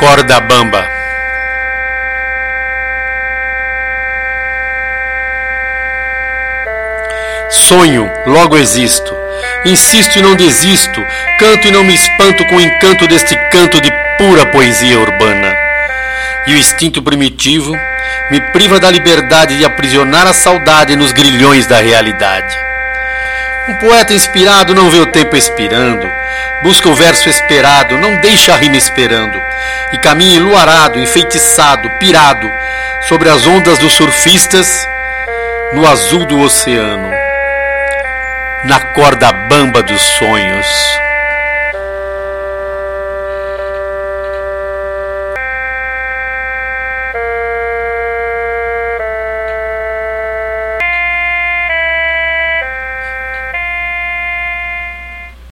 Corda bamba. Sonho, logo existo. Insisto e não desisto. Canto e não me espanto com o encanto deste canto de pura poesia urbana. E o instinto primitivo me priva da liberdade de aprisionar a saudade nos grilhões da realidade. Um poeta inspirado não vê o tempo expirando, busca o verso esperado, não deixa a rima esperando, e caminha enluarado, enfeitiçado, pirado, sobre as ondas dos surfistas, no azul do oceano, na corda bamba dos sonhos.